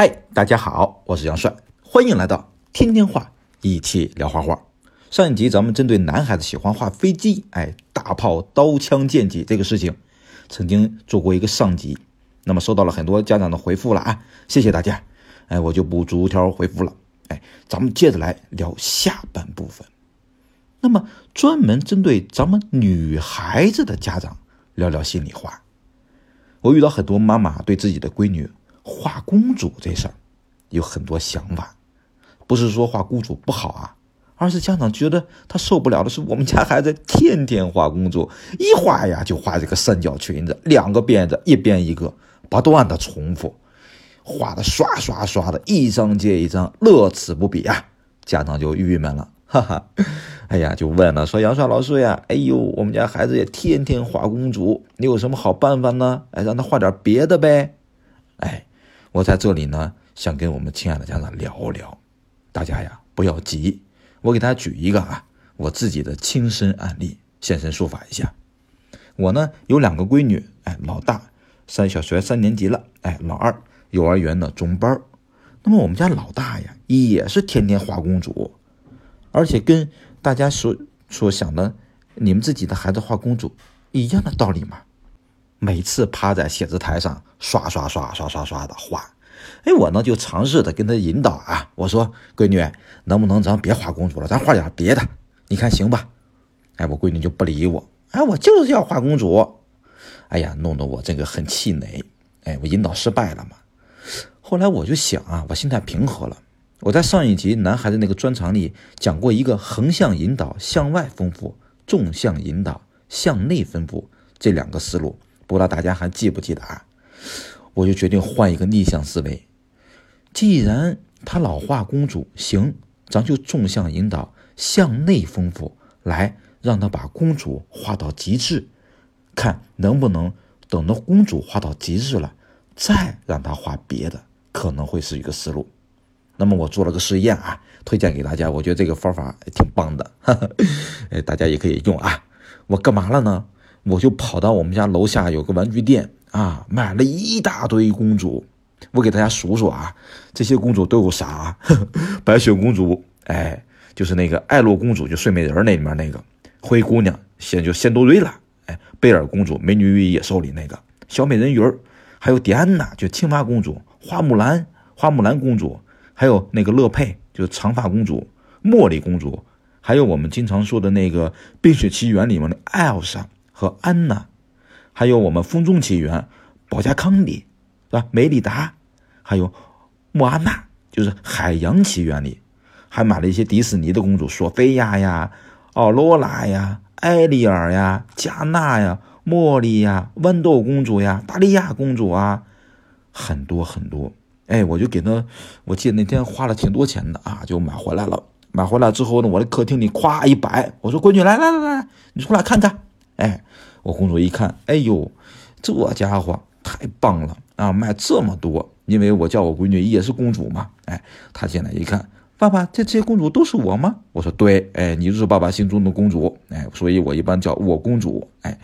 嗨，大家好，我是杨帅，欢迎来到天天画，一起聊画画。上一集咱们针对男孩子喜欢画飞机，哎，大炮、刀枪剑戟这个事情，曾经做过一个上集，那么收到了很多家长的回复了啊，谢谢大家，哎，我就不逐条回复了，哎，咱们接着来聊下半部分。那么专门针对咱们女孩子的家长聊聊心里话，我遇到很多妈妈对自己的闺女。画公主这事儿有很多想法，不是说画公主不好啊，而是家长觉得他受不了的是我们家孩子天天画公主，一画呀就画这个三角裙子，两个辫子，一边一个，不断的重复，画的刷刷刷的，一张接一张，乐此不疲啊，家长就郁闷了，哈哈，哎呀，就问了，说杨帅老师呀，哎呦，我们家孩子也天天画公主，你有什么好办法呢？哎，让他画点别的呗，哎。我在这里呢，想跟我们亲爱的家长聊聊，大家呀不要急，我给大家举一个啊我自己的亲身案例，现身说法一下。我呢有两个闺女，哎，老大上小学三年级了，哎，老二幼儿园的中班那么我们家老大呀，也是天天画公主，而且跟大家所所想的你们自己的孩子画公主一样的道理嘛。每次趴在写字台上刷刷刷刷刷刷的画，哎，我呢就尝试的跟他引导啊，我说闺女，能不能咱别画公主了，咱画点别的，你看行吧？哎，我闺女就不理我，哎，我就是要画公主，哎呀，弄得我这个很气馁，哎，我引导失败了嘛。后来我就想啊，我心态平和了。我在上一集男孩子那个专场里讲过一个横向引导向外丰富，纵向引导向内丰富这两个思路。不知道大家还记不记得啊？我就决定换一个逆向思维。既然他老画公主，行，咱就纵向引导，向内丰富，来让他把公主画到极致，看能不能等到公主画到极致了，再让他画别的，可能会是一个思路。那么我做了个试验啊，推荐给大家，我觉得这个方法挺棒的，哎，大家也可以用啊。我干嘛了呢？我就跑到我们家楼下有个玩具店啊，买了一大堆公主。我给大家数数啊，这些公主都有啥？白雪公主，哎，就是那个爱洛公主，就睡美人那里面那个灰姑娘，仙就仙多瑞拉，哎，贝尔公主，美女与野兽里那个小美人鱼，还有迪安娜，就青蛙公主，花木兰，花木兰公主，还有那个乐佩，就是长发公主，茉莉公主，还有我们经常说的那个《冰雪奇缘》里面的艾尔莎。和安娜，还有我们《风中奇缘》保加康里，是吧？梅里达，还有莫阿娜，就是《海洋奇缘》里，还买了一些迪士尼的公主，索菲亚呀、奥罗拉呀、艾丽尔呀、加纳呀、茉莉呀、豌豆公主呀、达利亚公主啊，很多很多。哎，我就给他，我记得那天花了挺多钱的啊，就买回来了。买回来之后呢，我的客厅里咵一摆，我说：“闺女，来来来来，你出来看看。”哎，我公主一看，哎呦，这家伙太棒了啊！卖这么多，因为我叫我闺女也是公主嘛。哎，她进来一看，爸爸，这这些公主都是我吗？我说对，哎，你就是爸爸心中的公主，哎，所以我一般叫我公主。哎，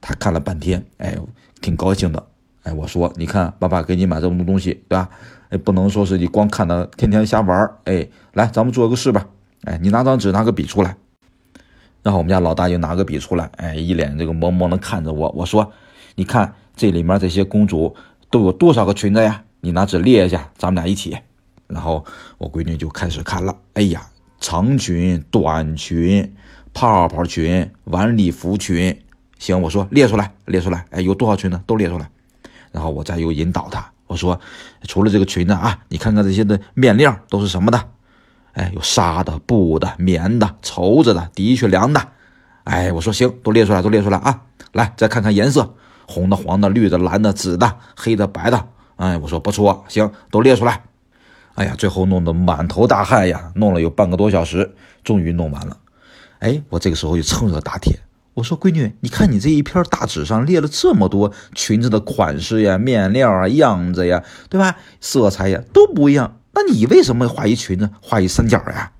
她看了半天，哎，挺高兴的。哎，我说，你看，爸爸给你买这么多东西，对吧？哎，不能说是你光看他天天瞎玩哎，来，咱们做个事吧。哎，你拿张纸，拿个笔出来。然后我们家老大就拿个笔出来，哎，一脸这个懵懵的看着我。我说：“你看这里面这些公主都有多少个裙子呀？你拿纸列一下，咱们俩一起。”然后我闺女就开始看了。哎呀，长裙、短裙、泡泡裙、晚礼服裙。行，我说列出来，列出来。哎，有多少裙子都列出来。然后我再又引导她，我说：“除了这个裙子啊，你看看这些的面料都是什么的。”哎，有纱的、布的、棉的、绸子的、的确凉的。哎，我说行，都列出来，都列出来啊！来，再看看颜色，红的、黄的、绿的、蓝的、紫的、黑的、白的。哎，我说不错，行，都列出来。哎呀，最后弄得满头大汗呀，弄了有半个多小时，终于弄完了。哎，我这个时候就趁热打铁，我说闺女，你看你这一篇大纸上列了这么多裙子的款式呀、面料啊、样子呀，对吧？色彩呀都不一样。那你为什么画一裙子，画一三角呀？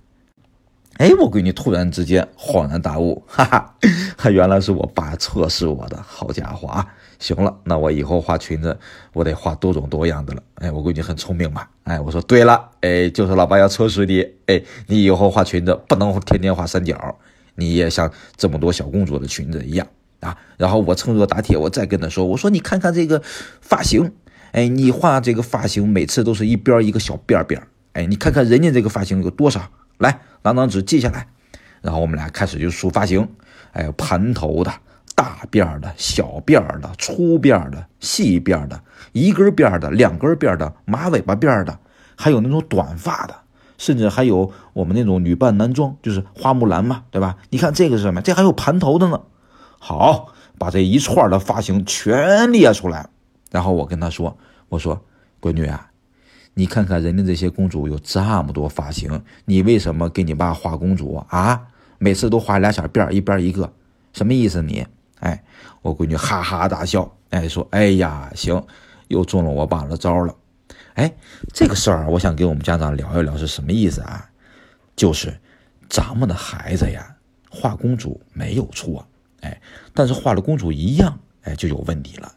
哎，我闺女突然之间恍然大悟，哈哈，还原来是我爸测试我的。好家伙啊！行了，那我以后画裙子，我得画多种多样的了。哎，我闺女很聪明嘛。哎，我说对了，哎，就是老爸要测试你。哎，你以后画裙子不能天天画三角，你也像这么多小公主的裙子一样啊。然后我趁热打铁，我再跟她说，我说你看看这个发型，哎，你画这个发型每次都是一边一个小辫辫，哎，你看看人家这个发型有多少，来拿张纸记下来。然后我们俩开始就梳发型，哎，盘头的。大辫的、小辫的、粗辫的、细辫的、一根辫的、两根辫的、马尾巴辫的，还有那种短发的，甚至还有我们那种女扮男装，就是花木兰嘛，对吧？你看这个是什么？这还有盘头的呢。好，把这一串的发型全列出来，然后我跟他说：“我说，闺女啊，你看看人家这些公主有这么多发型，你为什么给你爸画公主啊？每次都画俩小辫一边一个，什么意思你？”哎，我闺女哈哈大笑，哎，说：“哎呀，行，又中了我爸的招了。”哎，这个事儿我想跟我们家长聊一聊是什么意思啊？就是咱们的孩子呀，画公主没有错，哎，但是画了公主一样，哎，就有问题了，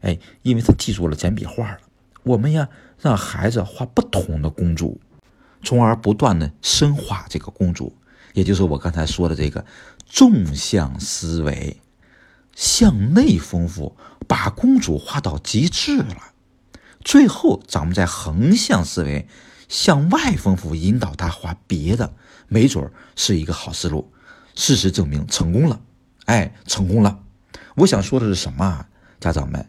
哎，因为他记住了简笔画了。我们呀，让孩子画不同的公主，从而不断的深化这个公主，也就是我刚才说的这个纵向思维。向内丰富，把公主画到极致了。最后，咱们再横向思维，向外丰富，引导她画别的，没准是一个好思路。事实证明，成功了。哎，成功了。我想说的是什么？家长们，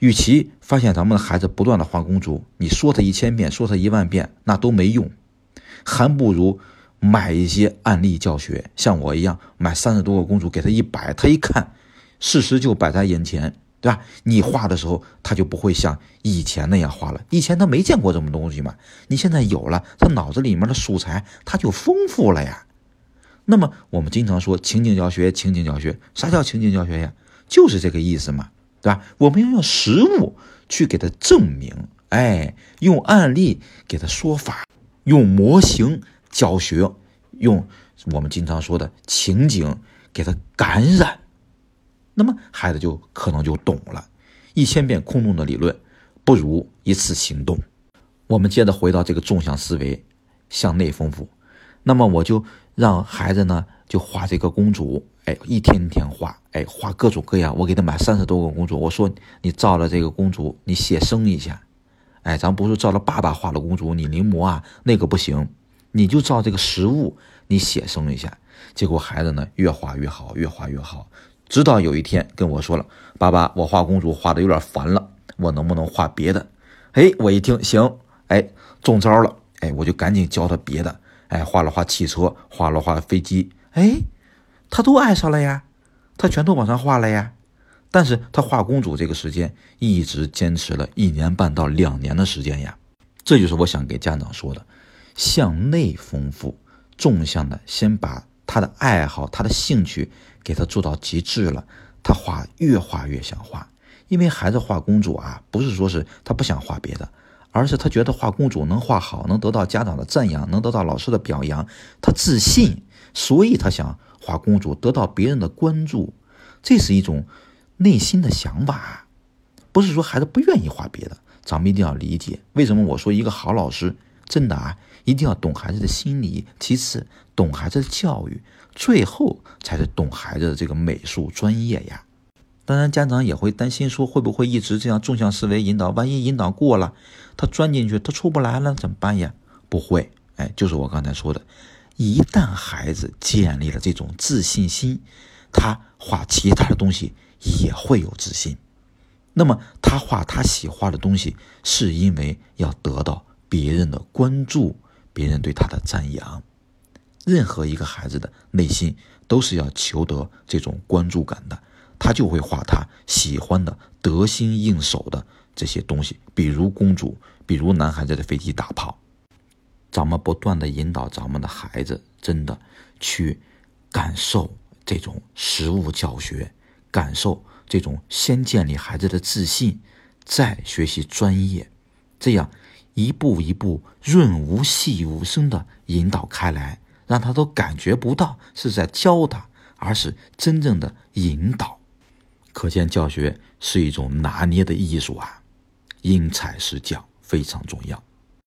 与其发现咱们的孩子不断的画公主，你说他一千遍，说他一万遍，那都没用，还不如买一些案例教学，像我一样买三十多个公主给他一摆，他一看。事实就摆在眼前，对吧？你画的时候，他就不会像以前那样画了。以前他没见过这么东西嘛，你现在有了，他脑子里面的素材他就丰富了呀。那么我们经常说情景教学，情景教学，啥叫情景教学呀？就是这个意思嘛，对吧？我们要用实物去给他证明，哎，用案例给他说法，用模型教学，用我们经常说的情景给他感染。那么孩子就可能就懂了，一千遍空洞的理论不如一次行动。我们接着回到这个纵向思维，向内丰富。那么我就让孩子呢就画这个公主，哎，一天天画，哎，画各种各样。我给他买三十多个公主，我说你照了这个公主，你写生一下。哎，咱不是照了爸爸画的公主，你临摹啊，那个不行，你就照这个实物，你写生一下。结果孩子呢越画越好，越画越好。直到有一天跟我说了：“爸爸，我画公主画的有点烦了，我能不能画别的？”哎，我一听行，哎，中招了，哎，我就赶紧教他别的，哎，画了画汽车，画了画飞机，哎，他都爱上了呀，他全都往上画了呀。但是他画公主这个时间一直坚持了一年半到两年的时间呀。这就是我想给家长说的：向内丰富，纵向的先把他的爱好、他的兴趣。给他做到极致了，他画越画越想画，因为孩子画公主啊，不是说是他不想画别的，而是他觉得画公主能画好，能得到家长的赞扬，能得到老师的表扬，他自信，所以他想画公主，得到别人的关注，这是一种内心的想法，不是说孩子不愿意画别的，咱们一定要理解为什么我说一个好老师真的啊，一定要懂孩子的心理，其次懂孩子的教育。最后才是懂孩子的这个美术专业呀。当然，家长也会担心说，会不会一直这样纵向思维引导？万一引导过了，他钻进去，他出不来了怎么办呀？不会，哎，就是我刚才说的，一旦孩子建立了这种自信心，他画其他的东西也会有自信。那么，他画他喜欢的东西，是因为要得到别人的关注，别人对他的赞扬。任何一个孩子的内心都是要求得这种关注感的，他就会画他喜欢的、得心应手的这些东西，比如公主，比如男孩子的飞机、大炮。咱们不断的引导咱们的孩子，真的去感受这种实物教学，感受这种先建立孩子的自信，再学习专业，这样一步一步润物细无声的引导开来。让他都感觉不到是在教他，而是真正的引导。可见教学是一种拿捏的艺术啊，因材施教非常重要。